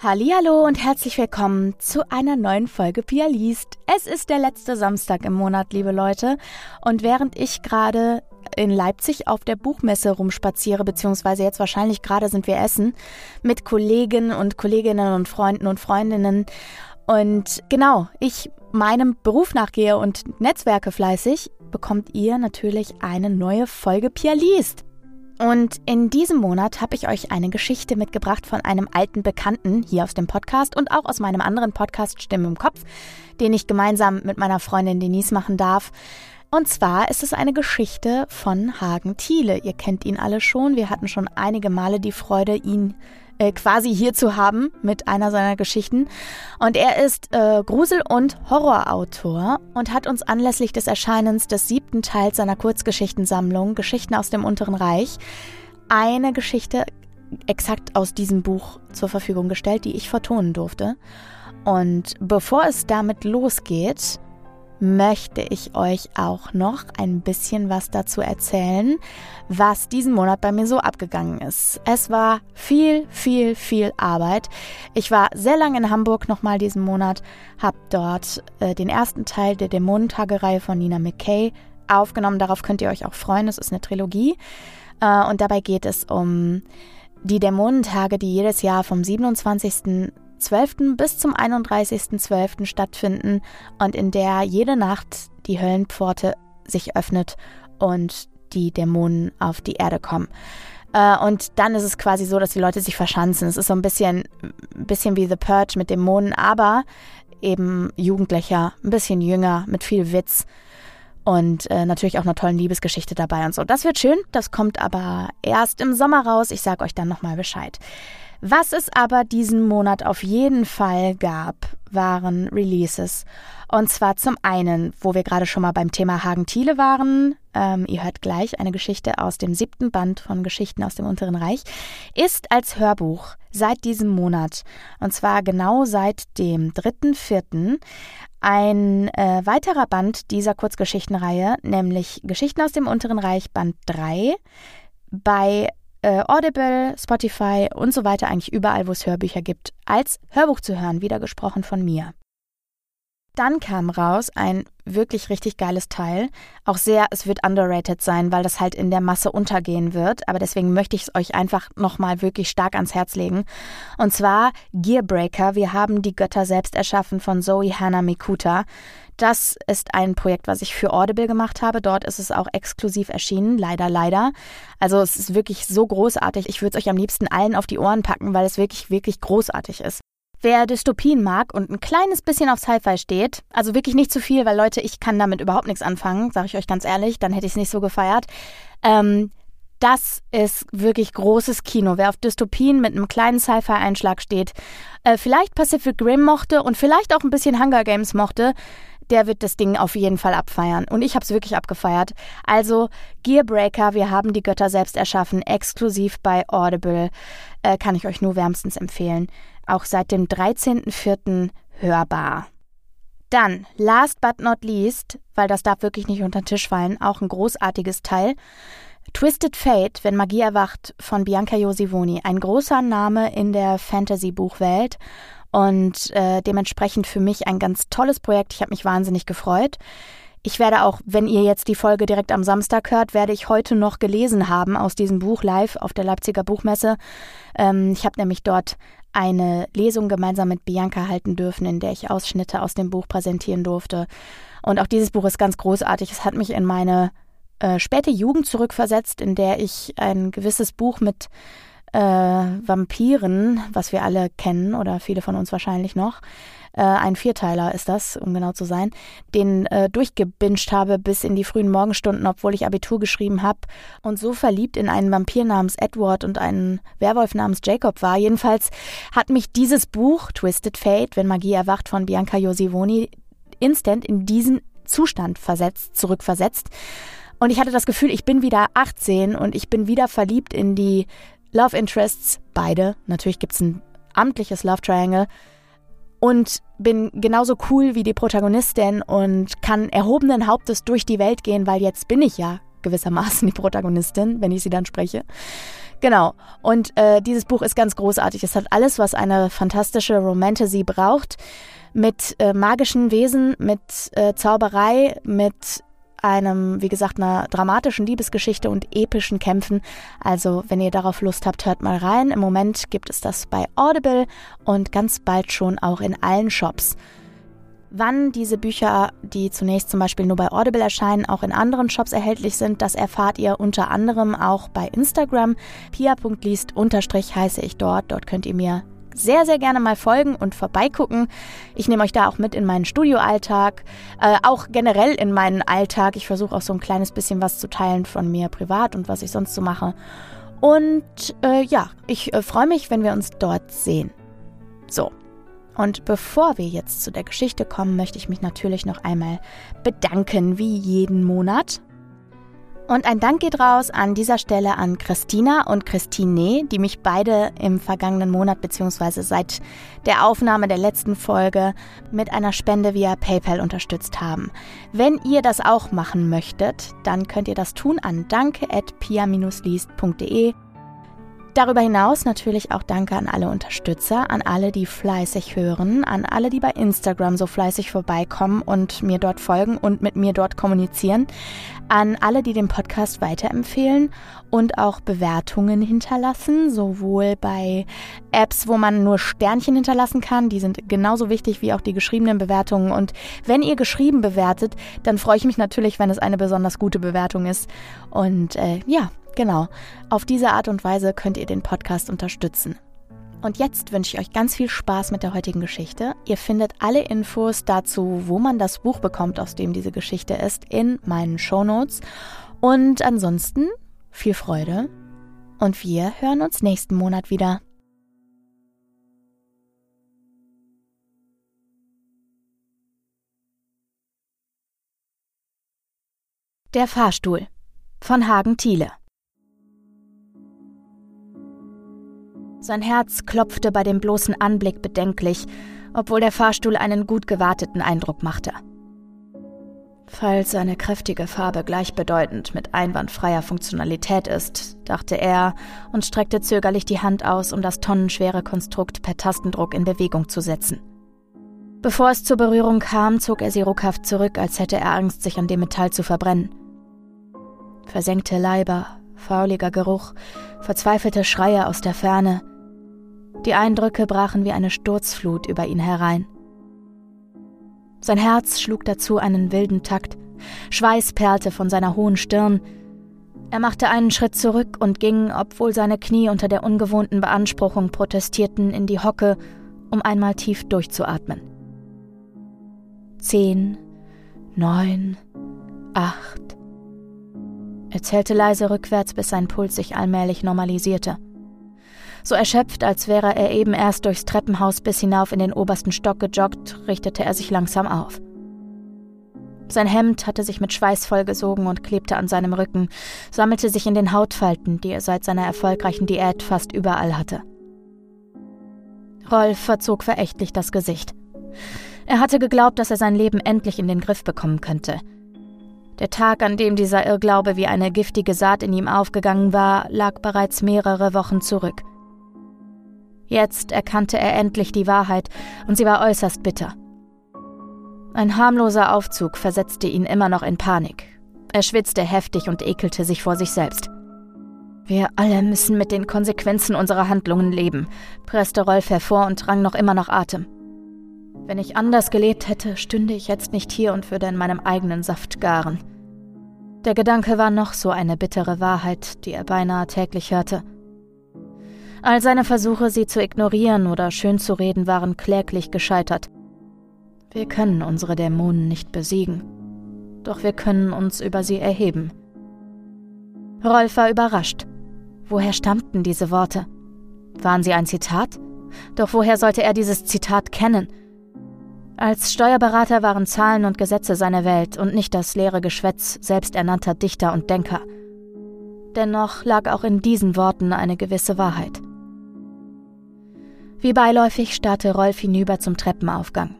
Hallo und herzlich willkommen zu einer neuen Folge Pia liest. Es ist der letzte Samstag im Monat, liebe Leute, und während ich gerade in Leipzig auf der Buchmesse rumspaziere, beziehungsweise jetzt wahrscheinlich gerade sind wir essen, mit Kollegen und Kolleginnen und Freunden und Freundinnen. Und genau, ich meinem Beruf nachgehe und Netzwerke fleißig, bekommt ihr natürlich eine neue Folge Pia liest. Und in diesem Monat habe ich euch eine Geschichte mitgebracht von einem alten Bekannten hier aus dem Podcast und auch aus meinem anderen Podcast Stimme im Kopf, den ich gemeinsam mit meiner Freundin Denise machen darf. Und zwar ist es eine Geschichte von Hagen Thiele. Ihr kennt ihn alle schon. Wir hatten schon einige Male die Freude, ihn äh, quasi hier zu haben mit einer seiner Geschichten. Und er ist äh, Grusel- und Horrorautor und hat uns anlässlich des Erscheinens des siebten Teils seiner Kurzgeschichtensammlung Geschichten aus dem Unteren Reich eine Geschichte exakt aus diesem Buch zur Verfügung gestellt, die ich vertonen durfte. Und bevor es damit losgeht, möchte ich euch auch noch ein bisschen was dazu erzählen, was diesen Monat bei mir so abgegangen ist. Es war viel, viel, viel Arbeit. Ich war sehr lange in Hamburg nochmal diesen Monat, habe dort äh, den ersten Teil der Dämonentagereihe von Nina McKay aufgenommen. Darauf könnt ihr euch auch freuen. Es ist eine Trilogie. Äh, und dabei geht es um die Dämonentage, die jedes Jahr vom 27. 12. bis zum 31.12. stattfinden und in der jede Nacht die Höllenpforte sich öffnet und die Dämonen auf die Erde kommen. Äh, und dann ist es quasi so, dass die Leute sich verschanzen. Es ist so ein bisschen, bisschen wie The Purge mit Dämonen, aber eben jugendlicher, ein bisschen jünger, mit viel Witz und äh, natürlich auch einer tollen Liebesgeschichte dabei und so. Das wird schön, das kommt aber erst im Sommer raus. Ich sage euch dann nochmal Bescheid. Was es aber diesen Monat auf jeden Fall gab, waren Releases. Und zwar zum einen, wo wir gerade schon mal beim Thema Hagen-Thiele waren, ähm, ihr hört gleich eine Geschichte aus dem siebten Band von Geschichten aus dem Unteren Reich, ist als Hörbuch seit diesem Monat, und zwar genau seit dem 3.4., ein äh, weiterer Band dieser Kurzgeschichtenreihe, nämlich Geschichten aus dem Unteren Reich Band 3, bei äh, Audible, Spotify und so weiter, eigentlich überall, wo es Hörbücher gibt, als Hörbuch zu hören, wieder gesprochen von mir. Dann kam raus ein wirklich richtig geiles Teil. Auch sehr, es wird underrated sein, weil das halt in der Masse untergehen wird. Aber deswegen möchte ich es euch einfach nochmal wirklich stark ans Herz legen. Und zwar Gearbreaker. Wir haben die Götter selbst erschaffen von Zoe Hannah Mikuta. Das ist ein Projekt, was ich für Audible gemacht habe. Dort ist es auch exklusiv erschienen, leider, leider. Also es ist wirklich so großartig. Ich würde es euch am liebsten allen auf die Ohren packen, weil es wirklich, wirklich großartig ist. Wer Dystopien mag und ein kleines bisschen auf Sci-Fi steht, also wirklich nicht zu viel, weil Leute, ich kann damit überhaupt nichts anfangen, sage ich euch ganz ehrlich, dann hätte ich es nicht so gefeiert. Ähm, das ist wirklich großes Kino. Wer auf Dystopien mit einem kleinen Sci-Fi-Einschlag steht, äh, vielleicht Pacific Rim mochte und vielleicht auch ein bisschen Hunger Games mochte, der wird das Ding auf jeden Fall abfeiern. Und ich habe es wirklich abgefeiert. Also Gearbreaker, wir haben die Götter selbst erschaffen, exklusiv bei Audible, äh, kann ich euch nur wärmstens empfehlen. Auch seit dem 13.04. hörbar. Dann, last but not least, weil das darf wirklich nicht unter den Tisch fallen, auch ein großartiges Teil. Twisted Fate, wenn Magie erwacht, von Bianca Josivoni. Ein großer Name in der Fantasy-Buchwelt und äh, dementsprechend für mich ein ganz tolles Projekt. Ich habe mich wahnsinnig gefreut. Ich werde auch, wenn ihr jetzt die Folge direkt am Samstag hört, werde ich heute noch gelesen haben aus diesem Buch live auf der Leipziger Buchmesse. Ähm, ich habe nämlich dort eine Lesung gemeinsam mit Bianca halten dürfen, in der ich Ausschnitte aus dem Buch präsentieren durfte. Und auch dieses Buch ist ganz großartig. Es hat mich in meine äh, späte Jugend zurückversetzt, in der ich ein gewisses Buch mit äh, Vampiren, was wir alle kennen oder viele von uns wahrscheinlich noch, äh, ein Vierteiler ist das, um genau zu sein, den äh, durchgebinged habe bis in die frühen Morgenstunden, obwohl ich Abitur geschrieben habe und so verliebt in einen Vampir namens Edward und einen Werwolf namens Jacob war. Jedenfalls hat mich dieses Buch Twisted Fate, wenn Magie erwacht von Bianca Josivoni, instant in diesen Zustand versetzt, zurückversetzt. Und ich hatte das Gefühl, ich bin wieder 18 und ich bin wieder verliebt in die Love Interests, beide. Natürlich gibt es ein amtliches Love Triangle. Und bin genauso cool wie die Protagonistin und kann erhobenen Hauptes durch die Welt gehen, weil jetzt bin ich ja gewissermaßen die Protagonistin, wenn ich sie dann spreche. Genau. Und äh, dieses Buch ist ganz großartig. Es hat alles, was eine fantastische Romantasy braucht. Mit äh, magischen Wesen, mit äh, Zauberei, mit einem, wie gesagt, einer dramatischen Liebesgeschichte und epischen Kämpfen. Also, wenn ihr darauf Lust habt, hört mal rein. Im Moment gibt es das bei Audible und ganz bald schon auch in allen Shops. Wann diese Bücher, die zunächst zum Beispiel nur bei Audible erscheinen, auch in anderen Shops erhältlich sind, das erfahrt ihr unter anderem auch bei Instagram. pia.liest heiße ich dort. Dort könnt ihr mir sehr, sehr gerne mal folgen und vorbeigucken. Ich nehme euch da auch mit in meinen Studioalltag, äh, auch generell in meinen Alltag. Ich versuche auch so ein kleines bisschen was zu teilen von mir privat und was ich sonst so mache. Und äh, ja, ich äh, freue mich, wenn wir uns dort sehen. So. Und bevor wir jetzt zu der Geschichte kommen, möchte ich mich natürlich noch einmal bedanken, wie jeden Monat. Und ein Dank geht raus an dieser Stelle an Christina und Christine, die mich beide im vergangenen Monat bzw. seit der Aufnahme der letzten Folge mit einer Spende via PayPal unterstützt haben. Wenn ihr das auch machen möchtet, dann könnt ihr das tun an danke@pia-liest.de Darüber hinaus natürlich auch Danke an alle Unterstützer, an alle, die fleißig hören, an alle, die bei Instagram so fleißig vorbeikommen und mir dort folgen und mit mir dort kommunizieren, an alle, die den Podcast weiterempfehlen und auch Bewertungen hinterlassen, sowohl bei Apps, wo man nur Sternchen hinterlassen kann, die sind genauso wichtig wie auch die geschriebenen Bewertungen. Und wenn ihr geschrieben bewertet, dann freue ich mich natürlich, wenn es eine besonders gute Bewertung ist. Und äh, ja, Genau, auf diese Art und Weise könnt ihr den Podcast unterstützen. Und jetzt wünsche ich euch ganz viel Spaß mit der heutigen Geschichte. Ihr findet alle Infos dazu, wo man das Buch bekommt, aus dem diese Geschichte ist, in meinen Shownotes. Und ansonsten viel Freude und wir hören uns nächsten Monat wieder. Der Fahrstuhl von Hagen Thiele Sein Herz klopfte bei dem bloßen Anblick bedenklich, obwohl der Fahrstuhl einen gut gewarteten Eindruck machte. Falls seine kräftige Farbe gleichbedeutend mit einwandfreier Funktionalität ist, dachte er und streckte zögerlich die Hand aus, um das tonnenschwere Konstrukt per Tastendruck in Bewegung zu setzen. Bevor es zur Berührung kam, zog er sie ruckhaft zurück, als hätte er Angst, sich an dem Metall zu verbrennen. Versenkte Leiber, fauliger Geruch, verzweifelte Schreie aus der Ferne, die Eindrücke brachen wie eine Sturzflut über ihn herein. Sein Herz schlug dazu einen wilden Takt, Schweiß perlte von seiner hohen Stirn. Er machte einen Schritt zurück und ging, obwohl seine Knie unter der ungewohnten Beanspruchung protestierten, in die Hocke, um einmal tief durchzuatmen. Zehn, neun, acht. Er zählte leise rückwärts, bis sein Puls sich allmählich normalisierte. So erschöpft, als wäre er eben erst durchs Treppenhaus bis hinauf in den obersten Stock gejoggt, richtete er sich langsam auf. Sein Hemd hatte sich mit Schweiß vollgesogen und klebte an seinem Rücken, sammelte sich in den Hautfalten, die er seit seiner erfolgreichen Diät fast überall hatte. Rolf verzog verächtlich das Gesicht. Er hatte geglaubt, dass er sein Leben endlich in den Griff bekommen könnte. Der Tag, an dem dieser Irrglaube wie eine giftige Saat in ihm aufgegangen war, lag bereits mehrere Wochen zurück. Jetzt erkannte er endlich die Wahrheit, und sie war äußerst bitter. Ein harmloser Aufzug versetzte ihn immer noch in Panik. Er schwitzte heftig und ekelte sich vor sich selbst. Wir alle müssen mit den Konsequenzen unserer Handlungen leben, presste Rolf hervor und rang noch immer nach Atem. Wenn ich anders gelebt hätte, stünde ich jetzt nicht hier und würde in meinem eigenen Saft garen. Der Gedanke war noch so eine bittere Wahrheit, die er beinahe täglich hörte. All seine Versuche, sie zu ignorieren oder schönzureden, waren kläglich gescheitert. Wir können unsere Dämonen nicht besiegen, doch wir können uns über sie erheben. Rolf war überrascht. Woher stammten diese Worte? Waren sie ein Zitat? Doch woher sollte er dieses Zitat kennen? Als Steuerberater waren Zahlen und Gesetze seine Welt und nicht das leere Geschwätz selbsternannter Dichter und Denker. Dennoch lag auch in diesen Worten eine gewisse Wahrheit. Wie beiläufig starrte Rolf hinüber zum Treppenaufgang.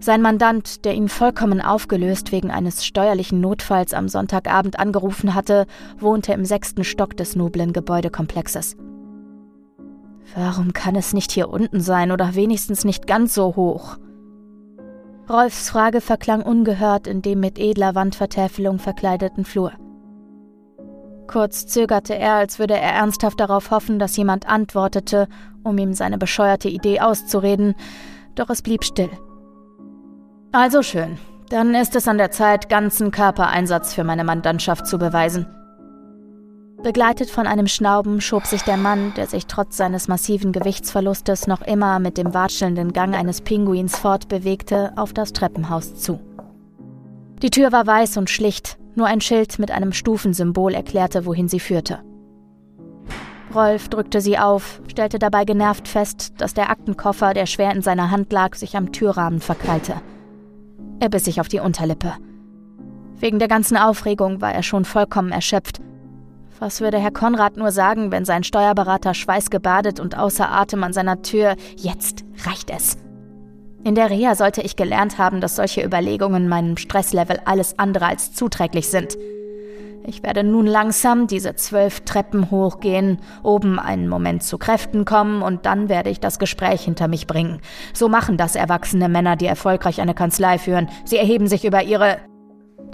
Sein Mandant, der ihn vollkommen aufgelöst wegen eines steuerlichen Notfalls am Sonntagabend angerufen hatte, wohnte im sechsten Stock des noblen Gebäudekomplexes. Warum kann es nicht hier unten sein oder wenigstens nicht ganz so hoch? Rolfs Frage verklang ungehört in dem mit edler Wandvertäfelung verkleideten Flur. Kurz zögerte er, als würde er ernsthaft darauf hoffen, dass jemand antwortete, um ihm seine bescheuerte Idee auszureden, doch es blieb still. Also schön, dann ist es an der Zeit, ganzen Körpereinsatz für meine Mandantschaft zu beweisen. Begleitet von einem Schnauben schob sich der Mann, der sich trotz seines massiven Gewichtsverlustes noch immer mit dem watschelnden Gang eines Pinguins fortbewegte, auf das Treppenhaus zu. Die Tür war weiß und schlicht, nur ein Schild mit einem Stufensymbol erklärte, wohin sie führte. Rolf drückte sie auf, stellte dabei genervt fest, dass der Aktenkoffer, der schwer in seiner Hand lag, sich am Türrahmen verkrallte. Er biss sich auf die Unterlippe. Wegen der ganzen Aufregung war er schon vollkommen erschöpft was würde Herr Konrad nur sagen, wenn sein Steuerberater schweißgebadet und außer Atem an seiner Tür Jetzt reicht es. In der Reha sollte ich gelernt haben, dass solche Überlegungen meinem Stresslevel alles andere als zuträglich sind. Ich werde nun langsam diese zwölf Treppen hochgehen, oben einen Moment zu Kräften kommen und dann werde ich das Gespräch hinter mich bringen. So machen das erwachsene Männer, die erfolgreich eine Kanzlei führen. Sie erheben sich über ihre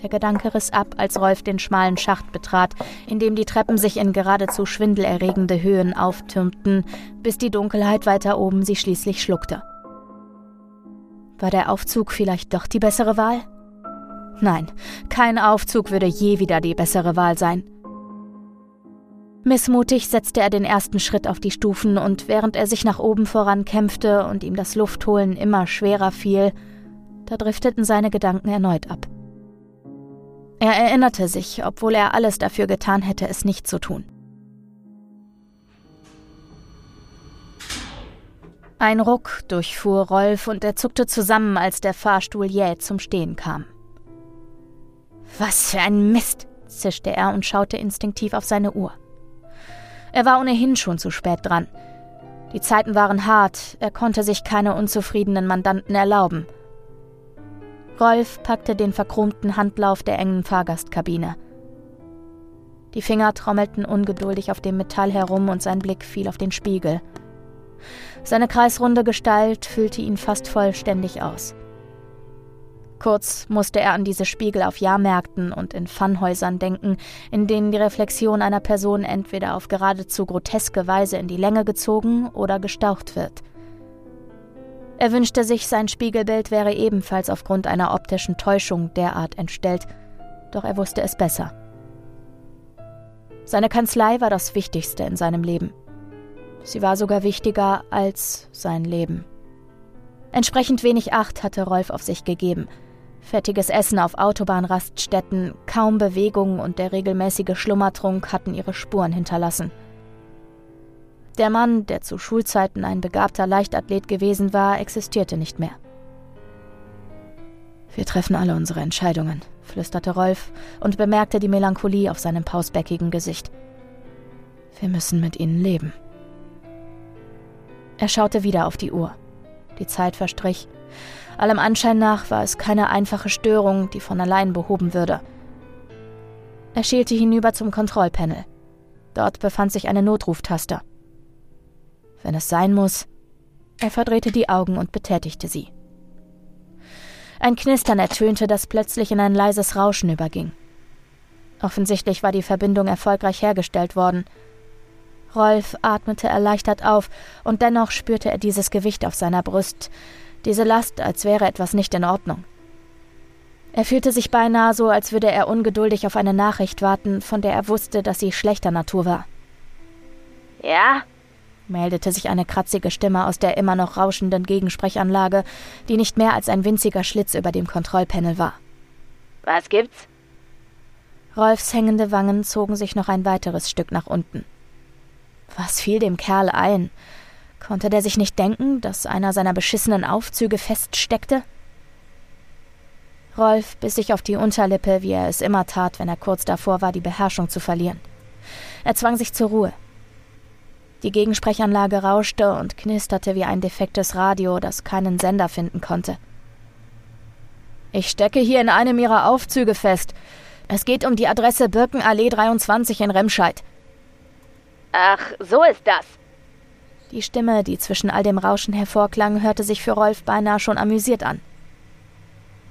der Gedanke riss ab, als Rolf den schmalen Schacht betrat, in dem die Treppen sich in geradezu schwindelerregende Höhen auftürmten, bis die Dunkelheit weiter oben sie schließlich schluckte. War der Aufzug vielleicht doch die bessere Wahl? Nein, kein Aufzug würde je wieder die bessere Wahl sein. Missmutig setzte er den ersten Schritt auf die Stufen und während er sich nach oben vorankämpfte und ihm das Luftholen immer schwerer fiel, da drifteten seine Gedanken erneut ab. Er erinnerte sich, obwohl er alles dafür getan hätte, es nicht zu tun. Ein Ruck durchfuhr Rolf und er zuckte zusammen, als der Fahrstuhl jäh zum Stehen kam. Was für ein Mist, zischte er und schaute instinktiv auf seine Uhr. Er war ohnehin schon zu spät dran. Die Zeiten waren hart, er konnte sich keine unzufriedenen Mandanten erlauben. Rolf packte den verchromten Handlauf der engen Fahrgastkabine. Die Finger trommelten ungeduldig auf dem Metall herum und sein Blick fiel auf den Spiegel. Seine kreisrunde Gestalt füllte ihn fast vollständig aus. Kurz musste er an diese Spiegel auf Jahrmärkten und in Pfannhäusern denken, in denen die Reflexion einer Person entweder auf geradezu groteske Weise in die Länge gezogen oder gestaucht wird. Er wünschte sich, sein Spiegelbild wäre ebenfalls aufgrund einer optischen Täuschung derart entstellt, doch er wusste es besser. Seine Kanzlei war das Wichtigste in seinem Leben. Sie war sogar wichtiger als sein Leben. Entsprechend wenig Acht hatte Rolf auf sich gegeben. Fettiges Essen auf Autobahnraststätten, kaum Bewegung und der regelmäßige Schlummertrunk hatten ihre Spuren hinterlassen. Der Mann, der zu Schulzeiten ein begabter Leichtathlet gewesen war, existierte nicht mehr. Wir treffen alle unsere Entscheidungen, flüsterte Rolf und bemerkte die Melancholie auf seinem pausbäckigen Gesicht. Wir müssen mit ihnen leben. Er schaute wieder auf die Uhr. Die Zeit verstrich. Allem Anschein nach war es keine einfache Störung, die von allein behoben würde. Er schielte hinüber zum Kontrollpanel. Dort befand sich eine Notruftaste wenn es sein muss. Er verdrehte die Augen und betätigte sie. Ein Knistern ertönte, das plötzlich in ein leises Rauschen überging. Offensichtlich war die Verbindung erfolgreich hergestellt worden. Rolf atmete erleichtert auf, und dennoch spürte er dieses Gewicht auf seiner Brust, diese Last, als wäre etwas nicht in Ordnung. Er fühlte sich beinahe so, als würde er ungeduldig auf eine Nachricht warten, von der er wusste, dass sie schlechter Natur war. Ja? meldete sich eine kratzige Stimme aus der immer noch rauschenden Gegensprechanlage, die nicht mehr als ein winziger Schlitz über dem Kontrollpanel war. Was gibt's? Rolfs hängende Wangen zogen sich noch ein weiteres Stück nach unten. Was fiel dem Kerl ein? Konnte der sich nicht denken, dass einer seiner beschissenen Aufzüge feststeckte? Rolf biss sich auf die Unterlippe, wie er es immer tat, wenn er kurz davor war, die Beherrschung zu verlieren. Er zwang sich zur Ruhe. Die Gegensprechanlage rauschte und knisterte wie ein defektes Radio, das keinen Sender finden konnte. Ich stecke hier in einem ihrer Aufzüge fest. Es geht um die Adresse Birkenallee 23 in Remscheid. Ach, so ist das. Die Stimme, die zwischen all dem Rauschen hervorklang, hörte sich für Rolf beinahe schon amüsiert an.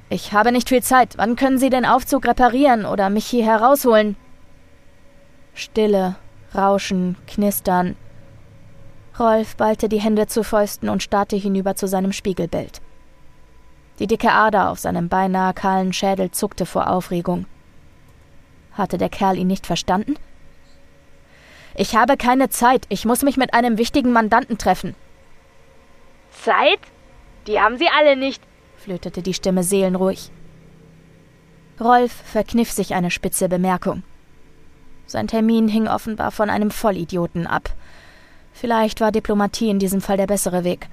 Ich habe nicht viel Zeit. Wann können Sie den Aufzug reparieren oder mich hier herausholen? Stille, Rauschen, Knistern. Rolf ballte die Hände zu Fäusten und starrte hinüber zu seinem Spiegelbild. Die dicke Ader auf seinem beinahe kahlen Schädel zuckte vor Aufregung. Hatte der Kerl ihn nicht verstanden? Ich habe keine Zeit. Ich muss mich mit einem wichtigen Mandanten treffen. Zeit? Die haben Sie alle nicht, flötete die Stimme seelenruhig. Rolf verkniff sich eine spitze Bemerkung. Sein Termin hing offenbar von einem Vollidioten ab. Vielleicht war Diplomatie in diesem Fall der bessere Weg.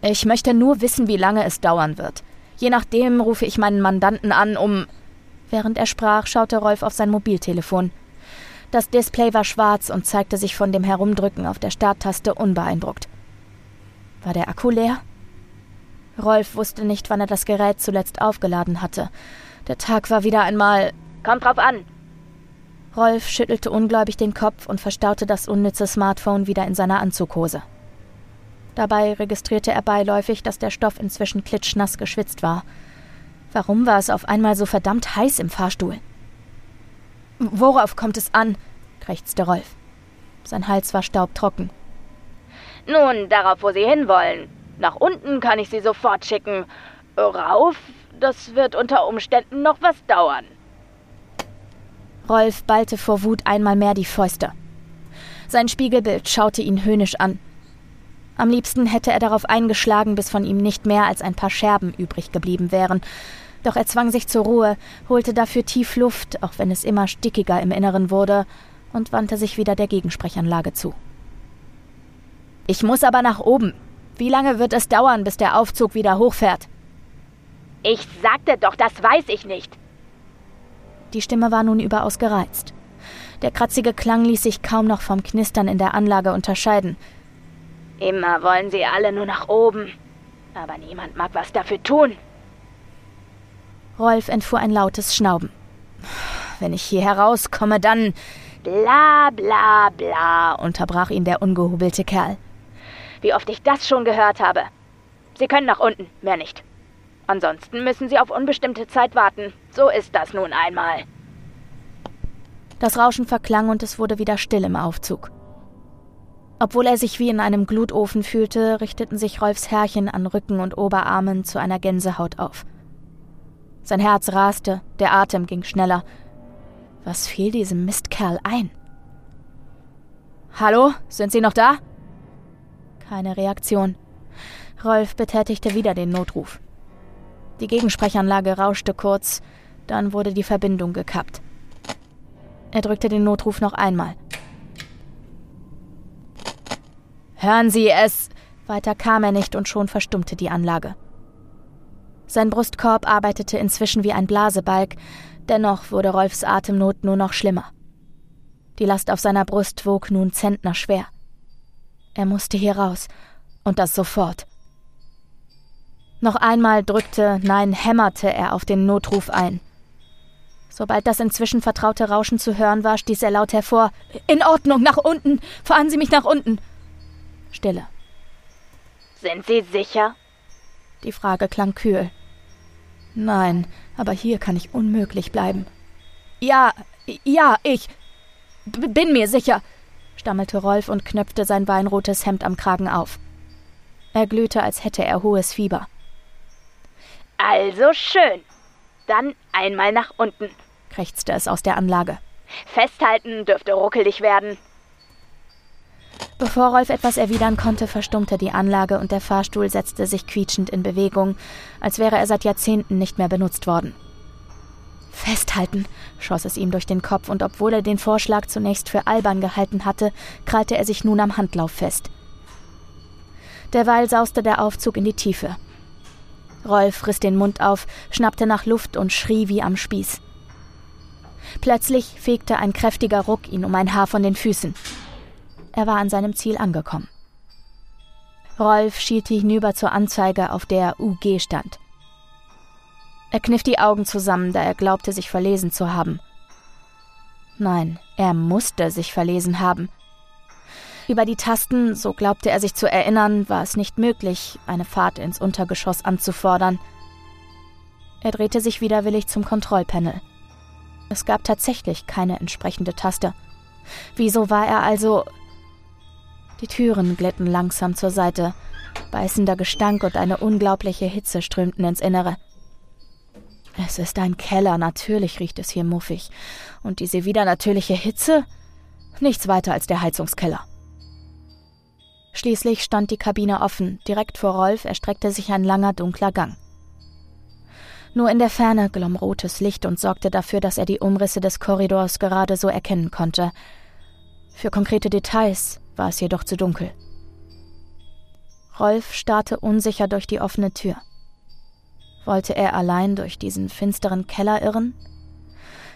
Ich möchte nur wissen, wie lange es dauern wird. Je nachdem rufe ich meinen Mandanten an, um. Während er sprach, schaute Rolf auf sein Mobiltelefon. Das Display war schwarz und zeigte sich von dem Herumdrücken auf der Starttaste unbeeindruckt. War der Akku leer? Rolf wusste nicht, wann er das Gerät zuletzt aufgeladen hatte. Der Tag war wieder einmal. Kommt drauf an, Rolf schüttelte ungläubig den Kopf und verstaute das unnütze Smartphone wieder in seiner Anzughose. Dabei registrierte er beiläufig, dass der Stoff inzwischen klitschnass geschwitzt war. Warum war es auf einmal so verdammt heiß im Fahrstuhl? Worauf kommt es an? krächzte Rolf. Sein Hals war staubtrocken. Nun, darauf, wo Sie hinwollen. Nach unten kann ich Sie sofort schicken. Rauf, das wird unter Umständen noch was dauern. Rolf ballte vor Wut einmal mehr die Fäuste. Sein Spiegelbild schaute ihn höhnisch an. Am liebsten hätte er darauf eingeschlagen, bis von ihm nicht mehr als ein paar Scherben übrig geblieben wären. Doch er zwang sich zur Ruhe, holte dafür tief Luft, auch wenn es immer stickiger im Inneren wurde, und wandte sich wieder der Gegensprechanlage zu. Ich muss aber nach oben. Wie lange wird es dauern, bis der Aufzug wieder hochfährt? Ich sagte doch, das weiß ich nicht. Die Stimme war nun überaus gereizt. Der kratzige Klang ließ sich kaum noch vom Knistern in der Anlage unterscheiden. Immer wollen sie alle nur nach oben. Aber niemand mag was dafür tun. Rolf entfuhr ein lautes Schnauben. Wenn ich hier herauskomme, dann. Bla bla bla, unterbrach ihn der ungehubelte Kerl. Wie oft ich das schon gehört habe. Sie können nach unten, mehr nicht. Ansonsten müssen Sie auf unbestimmte Zeit warten. So ist das nun einmal. Das Rauschen verklang und es wurde wieder still im Aufzug. Obwohl er sich wie in einem Glutofen fühlte, richteten sich Rolfs Härchen an Rücken und Oberarmen zu einer Gänsehaut auf. Sein Herz raste, der Atem ging schneller. Was fiel diesem Mistkerl ein? Hallo, sind Sie noch da? Keine Reaktion. Rolf betätigte wieder den Notruf. Die Gegensprechanlage rauschte kurz, dann wurde die Verbindung gekappt. Er drückte den Notruf noch einmal. Hören Sie es! Weiter kam er nicht und schon verstummte die Anlage. Sein Brustkorb arbeitete inzwischen wie ein Blasebalg, dennoch wurde Rolfs Atemnot nur noch schlimmer. Die Last auf seiner Brust wog nun zentnerschwer. Er musste hier raus, und das sofort. Noch einmal drückte, nein, hämmerte er auf den Notruf ein. Sobald das inzwischen vertraute Rauschen zu hören war, stieß er laut hervor In Ordnung, nach unten. Fahren Sie mich nach unten. Stille. Sind Sie sicher? Die Frage klang kühl. Nein, aber hier kann ich unmöglich bleiben. Ja, ja, ich bin mir sicher, stammelte Rolf und knöpfte sein weinrotes Hemd am Kragen auf. Er glühte, als hätte er hohes Fieber. Also schön. Dann einmal nach unten, krächzte es aus der Anlage. Festhalten dürfte ruckelig werden. Bevor Rolf etwas erwidern konnte, verstummte die Anlage und der Fahrstuhl setzte sich quietschend in Bewegung, als wäre er seit Jahrzehnten nicht mehr benutzt worden. Festhalten, schoss es ihm durch den Kopf, und obwohl er den Vorschlag zunächst für albern gehalten hatte, krallte er sich nun am Handlauf fest. Derweil sauste der Aufzug in die Tiefe. Rolf riss den Mund auf, schnappte nach Luft und schrie wie am Spieß. Plötzlich fegte ein kräftiger Ruck ihn um ein Haar von den Füßen. Er war an seinem Ziel angekommen. Rolf schielte hinüber zur Anzeige, auf der UG stand. Er kniff die Augen zusammen, da er glaubte, sich verlesen zu haben. Nein, er musste sich verlesen haben. Über die Tasten, so glaubte er sich zu erinnern, war es nicht möglich, eine Fahrt ins Untergeschoss anzufordern. Er drehte sich widerwillig zum Kontrollpanel. Es gab tatsächlich keine entsprechende Taste. Wieso war er also. Die Türen glitten langsam zur Seite. Beißender Gestank und eine unglaubliche Hitze strömten ins Innere. Es ist ein Keller, natürlich riecht es hier muffig. Und diese wieder natürliche Hitze? Nichts weiter als der Heizungskeller. Schließlich stand die Kabine offen. Direkt vor Rolf erstreckte sich ein langer, dunkler Gang. Nur in der Ferne glomm rotes Licht und sorgte dafür, dass er die Umrisse des Korridors gerade so erkennen konnte. Für konkrete Details war es jedoch zu dunkel. Rolf starrte unsicher durch die offene Tür. Wollte er allein durch diesen finsteren Keller irren?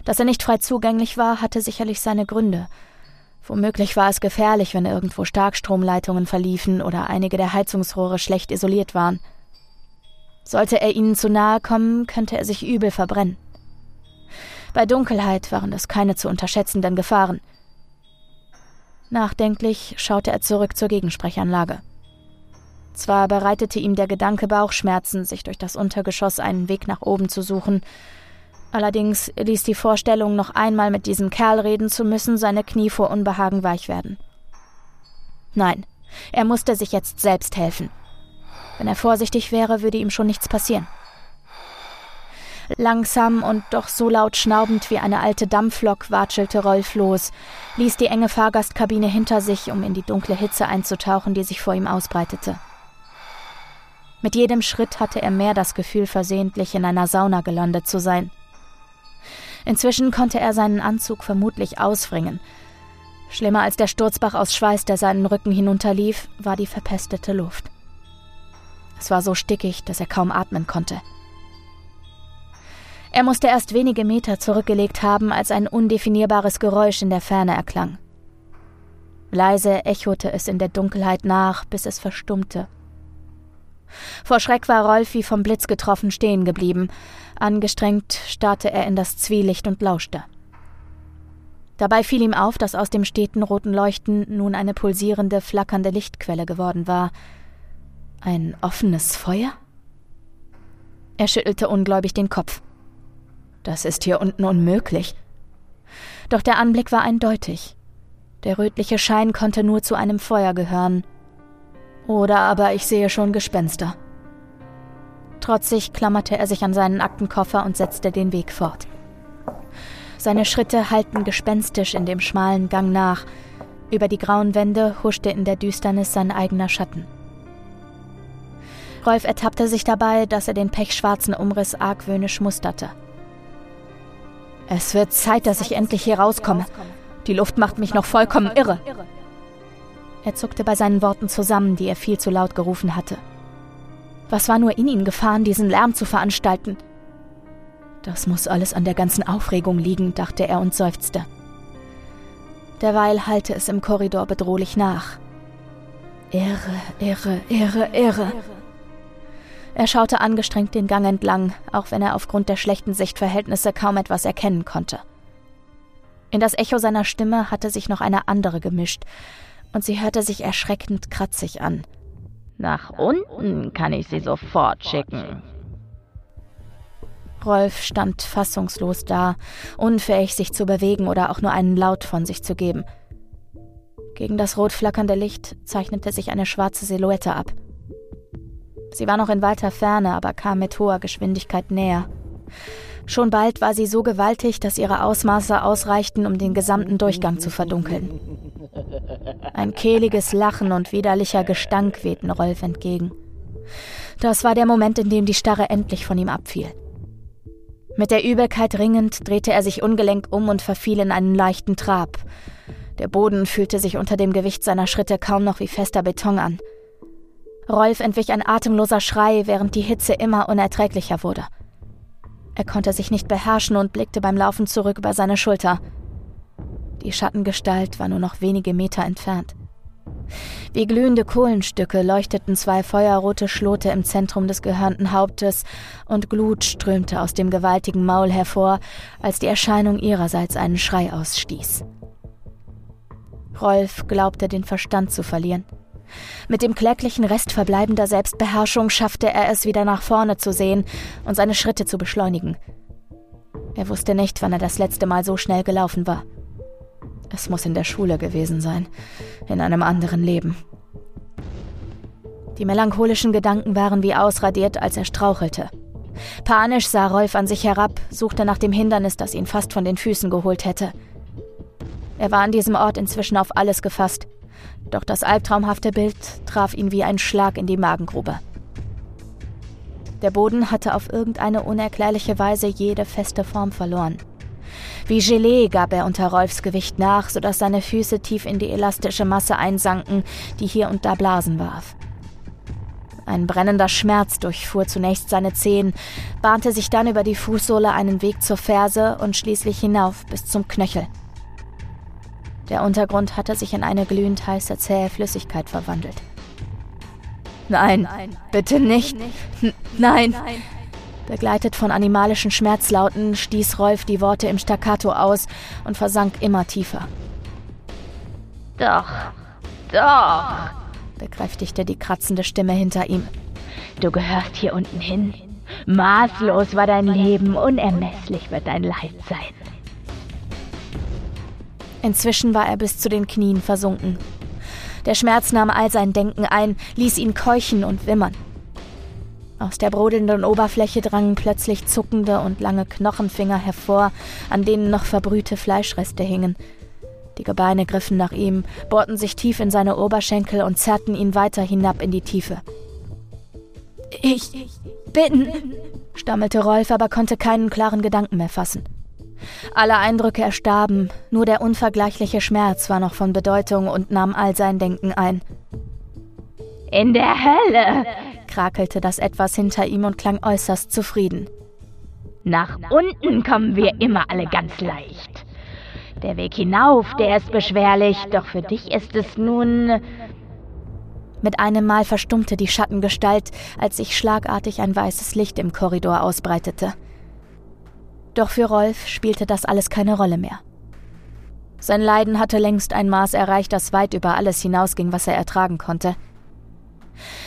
Dass er nicht frei zugänglich war, hatte sicherlich seine Gründe. Womöglich war es gefährlich, wenn irgendwo Starkstromleitungen verliefen oder einige der Heizungsrohre schlecht isoliert waren. Sollte er ihnen zu nahe kommen, könnte er sich übel verbrennen. Bei Dunkelheit waren das keine zu unterschätzenden Gefahren. Nachdenklich schaute er zurück zur Gegensprechanlage. Zwar bereitete ihm der Gedanke Bauchschmerzen, sich durch das Untergeschoss einen Weg nach oben zu suchen, allerdings ließ die Vorstellung, noch einmal mit diesem Kerl reden zu müssen, seine Knie vor Unbehagen weich werden. Nein, er musste sich jetzt selbst helfen. Wenn er vorsichtig wäre, würde ihm schon nichts passieren. Langsam und doch so laut schnaubend wie eine alte Dampflok watschelte Rolf los, ließ die enge Fahrgastkabine hinter sich, um in die dunkle Hitze einzutauchen, die sich vor ihm ausbreitete. Mit jedem Schritt hatte er mehr das Gefühl, versehentlich in einer Sauna gelandet zu sein. Inzwischen konnte er seinen Anzug vermutlich auswringen. Schlimmer als der Sturzbach aus Schweiß, der seinen Rücken hinunterlief, war die verpestete Luft. Es war so stickig, dass er kaum atmen konnte. Er musste erst wenige Meter zurückgelegt haben, als ein undefinierbares Geräusch in der Ferne erklang. Leise echote es in der Dunkelheit nach, bis es verstummte vor Schreck war Rolf wie vom Blitz getroffen stehen geblieben. Angestrengt starrte er in das Zwielicht und lauschte. Dabei fiel ihm auf, dass aus dem steten roten Leuchten nun eine pulsierende, flackernde Lichtquelle geworden war. Ein offenes Feuer? Er schüttelte ungläubig den Kopf. Das ist hier unten unmöglich. Doch der Anblick war eindeutig. Der rötliche Schein konnte nur zu einem Feuer gehören, oder aber ich sehe schon Gespenster. Trotzig klammerte er sich an seinen Aktenkoffer und setzte den Weg fort. Seine Schritte hallten gespenstisch in dem schmalen Gang nach. Über die grauen Wände huschte in der Düsternis sein eigener Schatten. Rolf ertappte sich dabei, dass er den pechschwarzen Umriss argwöhnisch musterte. Es wird Zeit, dass ich endlich hier rauskomme. Die Luft macht mich noch vollkommen irre. Er zuckte bei seinen Worten zusammen, die er viel zu laut gerufen hatte. Was war nur in ihn gefahren, diesen Lärm zu veranstalten? Das muss alles an der ganzen Aufregung liegen, dachte er und seufzte. Derweil hallte es im Korridor bedrohlich nach. Irre, irre, irre, irre. Er schaute angestrengt den Gang entlang, auch wenn er aufgrund der schlechten Sichtverhältnisse kaum etwas erkennen konnte. In das Echo seiner Stimme hatte sich noch eine andere gemischt, und sie hörte sich erschreckend kratzig an. Nach unten kann ich sie sofort schicken. Rolf stand fassungslos da, unfähig, sich zu bewegen oder auch nur einen Laut von sich zu geben. Gegen das rot flackernde Licht zeichnete sich eine schwarze Silhouette ab. Sie war noch in weiter Ferne, aber kam mit hoher Geschwindigkeit näher. Schon bald war sie so gewaltig, dass ihre Ausmaße ausreichten, um den gesamten Durchgang zu verdunkeln. Ein kehliges Lachen und widerlicher Gestank wehten Rolf entgegen. Das war der Moment, in dem die Starre endlich von ihm abfiel. Mit der Übelkeit ringend drehte er sich ungelenk um und verfiel in einen leichten Trab. Der Boden fühlte sich unter dem Gewicht seiner Schritte kaum noch wie fester Beton an. Rolf entwich ein atemloser Schrei, während die Hitze immer unerträglicher wurde. Er konnte sich nicht beherrschen und blickte beim Laufen zurück über seine Schulter. Die Schattengestalt war nur noch wenige Meter entfernt. Wie glühende Kohlenstücke leuchteten zwei feuerrote Schlote im Zentrum des gehörnten Hauptes, und Glut strömte aus dem gewaltigen Maul hervor, als die Erscheinung ihrerseits einen Schrei ausstieß. Rolf glaubte den Verstand zu verlieren. Mit dem kläglichen Rest verbleibender Selbstbeherrschung schaffte er es wieder nach vorne zu sehen und seine Schritte zu beschleunigen. Er wusste nicht, wann er das letzte Mal so schnell gelaufen war. Es muss in der Schule gewesen sein, in einem anderen Leben. Die melancholischen Gedanken waren wie ausradiert, als er strauchelte. Panisch sah Rolf an sich herab, suchte nach dem Hindernis, das ihn fast von den Füßen geholt hätte. Er war an diesem Ort inzwischen auf alles gefasst, doch das albtraumhafte Bild traf ihn wie ein Schlag in die Magengrube. Der Boden hatte auf irgendeine unerklärliche Weise jede feste Form verloren. Wie Gelee gab er unter Rolfs Gewicht nach, sodass seine Füße tief in die elastische Masse einsanken, die hier und da Blasen warf. Ein brennender Schmerz durchfuhr zunächst seine Zehen, bahnte sich dann über die Fußsohle einen Weg zur Ferse und schließlich hinauf bis zum Knöchel. Der Untergrund hatte sich in eine glühend heiße, zähe Flüssigkeit verwandelt. Nein, bitte nicht. nein. Begleitet von animalischen Schmerzlauten stieß Rolf die Worte im Staccato aus und versank immer tiefer. Doch, doch, bekräftigte die kratzende Stimme hinter ihm. Du gehörst hier unten hin. Maßlos war dein Leben, unermesslich wird dein Leid sein. Inzwischen war er bis zu den Knien versunken. Der Schmerz nahm all sein Denken ein, ließ ihn keuchen und wimmern. Aus der brodelnden Oberfläche drangen plötzlich zuckende und lange Knochenfinger hervor, an denen noch verbrühte Fleischreste hingen. Die Gebeine griffen nach ihm, bohrten sich tief in seine Oberschenkel und zerrten ihn weiter hinab in die Tiefe. Ich bin, stammelte Rolf, aber konnte keinen klaren Gedanken mehr fassen. Alle Eindrücke erstarben, nur der unvergleichliche Schmerz war noch von Bedeutung und nahm all sein Denken ein. In der Hölle, krakelte das etwas hinter ihm und klang äußerst zufrieden. Nach unten kommen wir immer alle ganz leicht. Der Weg hinauf, der ist beschwerlich, doch für dich ist es nun. Mit einem Mal verstummte die Schattengestalt, als sich schlagartig ein weißes Licht im Korridor ausbreitete. Doch für Rolf spielte das alles keine Rolle mehr. Sein Leiden hatte längst ein Maß erreicht, das weit über alles hinausging, was er ertragen konnte.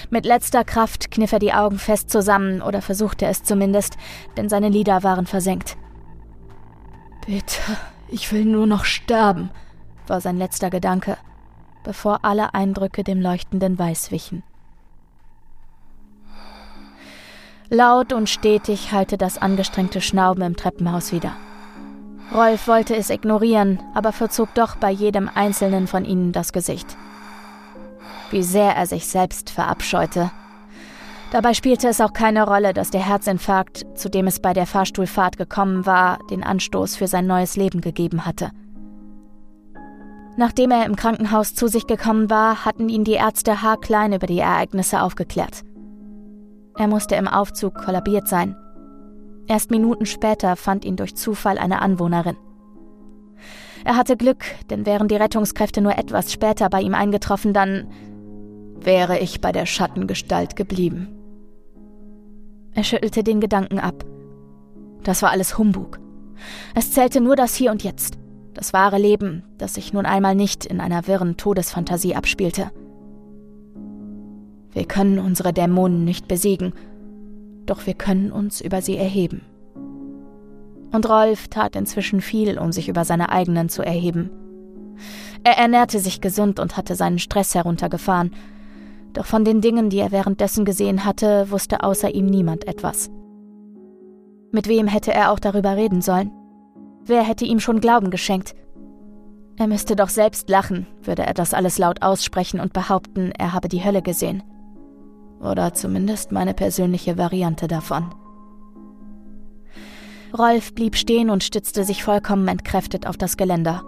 Mit letzter Kraft kniff er die Augen fest zusammen oder versuchte es zumindest, denn seine Lider waren versenkt. Bitte, ich will nur noch sterben, war sein letzter Gedanke, bevor alle Eindrücke dem leuchtenden Weiß wichen. Laut und stetig hallte das angestrengte Schnauben im Treppenhaus wieder. Rolf wollte es ignorieren, aber verzog doch bei jedem einzelnen von ihnen das Gesicht wie sehr er sich selbst verabscheute. Dabei spielte es auch keine Rolle, dass der Herzinfarkt, zu dem es bei der Fahrstuhlfahrt gekommen war, den Anstoß für sein neues Leben gegeben hatte. Nachdem er im Krankenhaus zu sich gekommen war, hatten ihn die Ärzte haarklein über die Ereignisse aufgeklärt. Er musste im Aufzug kollabiert sein. Erst Minuten später fand ihn durch Zufall eine Anwohnerin. Er hatte Glück, denn wären die Rettungskräfte nur etwas später bei ihm eingetroffen, dann wäre ich bei der Schattengestalt geblieben. Er schüttelte den Gedanken ab. Das war alles Humbug. Es zählte nur das Hier und Jetzt, das wahre Leben, das sich nun einmal nicht in einer wirren Todesfantasie abspielte. Wir können unsere Dämonen nicht besiegen, doch wir können uns über sie erheben. Und Rolf tat inzwischen viel, um sich über seine eigenen zu erheben. Er ernährte sich gesund und hatte seinen Stress heruntergefahren, doch von den Dingen, die er währenddessen gesehen hatte, wusste außer ihm niemand etwas. Mit wem hätte er auch darüber reden sollen? Wer hätte ihm schon Glauben geschenkt? Er müsste doch selbst lachen, würde er das alles laut aussprechen und behaupten, er habe die Hölle gesehen. Oder zumindest meine persönliche Variante davon. Rolf blieb stehen und stützte sich vollkommen entkräftet auf das Geländer.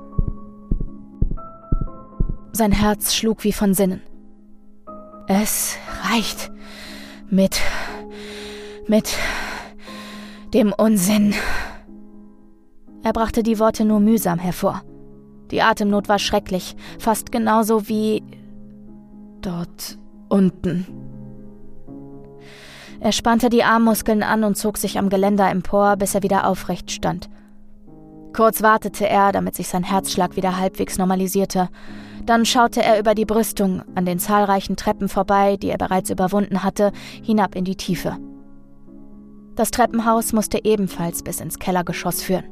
Sein Herz schlug wie von Sinnen. Es reicht mit mit dem Unsinn. Er brachte die Worte nur mühsam hervor. Die Atemnot war schrecklich, fast genauso wie Dort unten. Er spannte die Armmuskeln an und zog sich am Geländer empor, bis er wieder aufrecht stand. Kurz wartete er, damit sich sein Herzschlag wieder halbwegs normalisierte. Dann schaute er über die Brüstung, an den zahlreichen Treppen vorbei, die er bereits überwunden hatte, hinab in die Tiefe. Das Treppenhaus musste ebenfalls bis ins Kellergeschoss führen.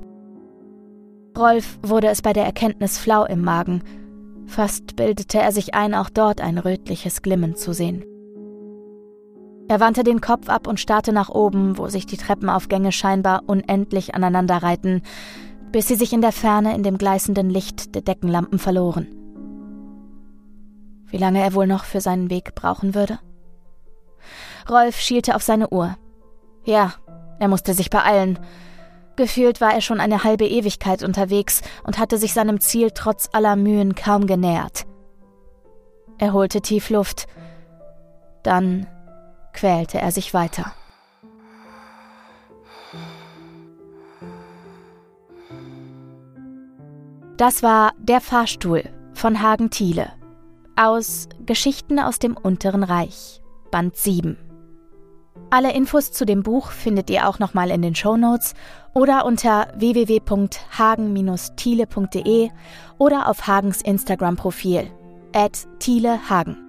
Rolf wurde es bei der Erkenntnis flau im Magen. Fast bildete er sich ein, auch dort ein rötliches Glimmen zu sehen. Er wandte den Kopf ab und starrte nach oben, wo sich die Treppenaufgänge scheinbar unendlich aneinanderreihten, bis sie sich in der Ferne in dem gleißenden Licht der Deckenlampen verloren. Wie lange er wohl noch für seinen Weg brauchen würde? Rolf schielte auf seine Uhr. Ja, er musste sich beeilen. Gefühlt war er schon eine halbe Ewigkeit unterwegs und hatte sich seinem Ziel trotz aller Mühen kaum genähert. Er holte tief Luft. Dann quälte er sich weiter. Das war Der Fahrstuhl von Hagen Thiele aus Geschichten aus dem Unteren Reich, Band 7. Alle Infos zu dem Buch findet ihr auch nochmal in den Show Notes oder unter www.hagen-thiele.de oder auf Hagens Instagram-Profil at Thiele Hagen.